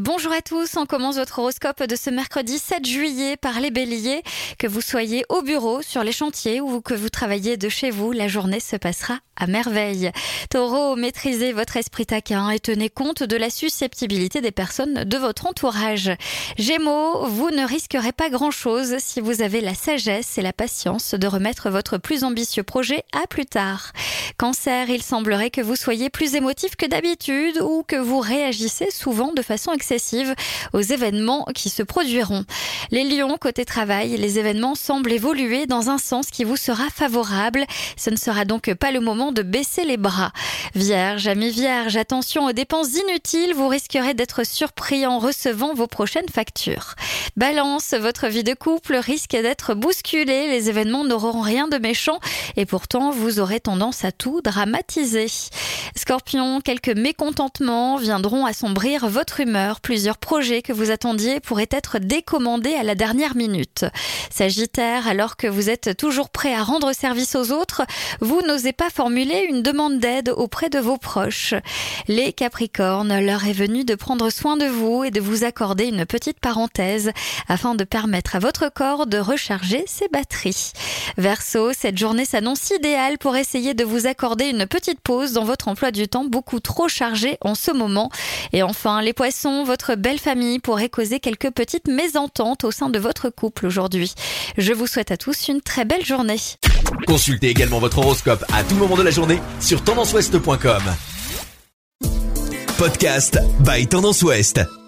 Bonjour à tous, on commence votre horoscope de ce mercredi 7 juillet par les béliers. Que vous soyez au bureau, sur les chantiers ou que vous travaillez de chez vous, la journée se passera à merveille. Taureau, maîtrisez votre esprit taquin et tenez compte de la susceptibilité des personnes de votre entourage. Gémeaux, vous ne risquerez pas grand-chose si vous avez la sagesse et la patience de remettre votre plus ambitieux projet à plus tard. Cancer, il semblerait que vous soyez plus émotif que d'habitude ou que vous réagissez souvent de façon aux événements qui se produiront. Les lions, côté travail, les événements semblent évoluer dans un sens qui vous sera favorable. Ce ne sera donc pas le moment de baisser les bras. Vierge, amis vierge, attention aux dépenses inutiles, vous risquerez d'être surpris en recevant vos prochaines factures. Balance, votre vie de couple risque d'être bousculée, les événements n'auront rien de méchant et pourtant vous aurez tendance à tout dramatiser. Scorpion, quelques mécontentements viendront assombrir votre humeur. Plusieurs projets que vous attendiez pourraient être décommandés à la dernière minute. Sagittaire, alors que vous êtes toujours prêt à rendre service aux autres, vous n'osez pas formuler une demande d'aide auprès de vos proches. Les Capricornes, l'heure est venue de prendre soin de vous et de vous accorder une petite parenthèse afin de permettre à votre corps de recharger ses batteries. Verseau, cette journée s'annonce idéale pour essayer de vous accorder une petite pause dans votre emploi du temps beaucoup trop chargé en ce moment. Et enfin, les poissons, votre belle famille pourrait causer quelques petites mésententes au sein de votre couple aujourd'hui. Je vous souhaite à tous une très belle journée. Consultez également votre horoscope à tout moment de la journée sur tendanceouest.com. Podcast by Tendance Ouest.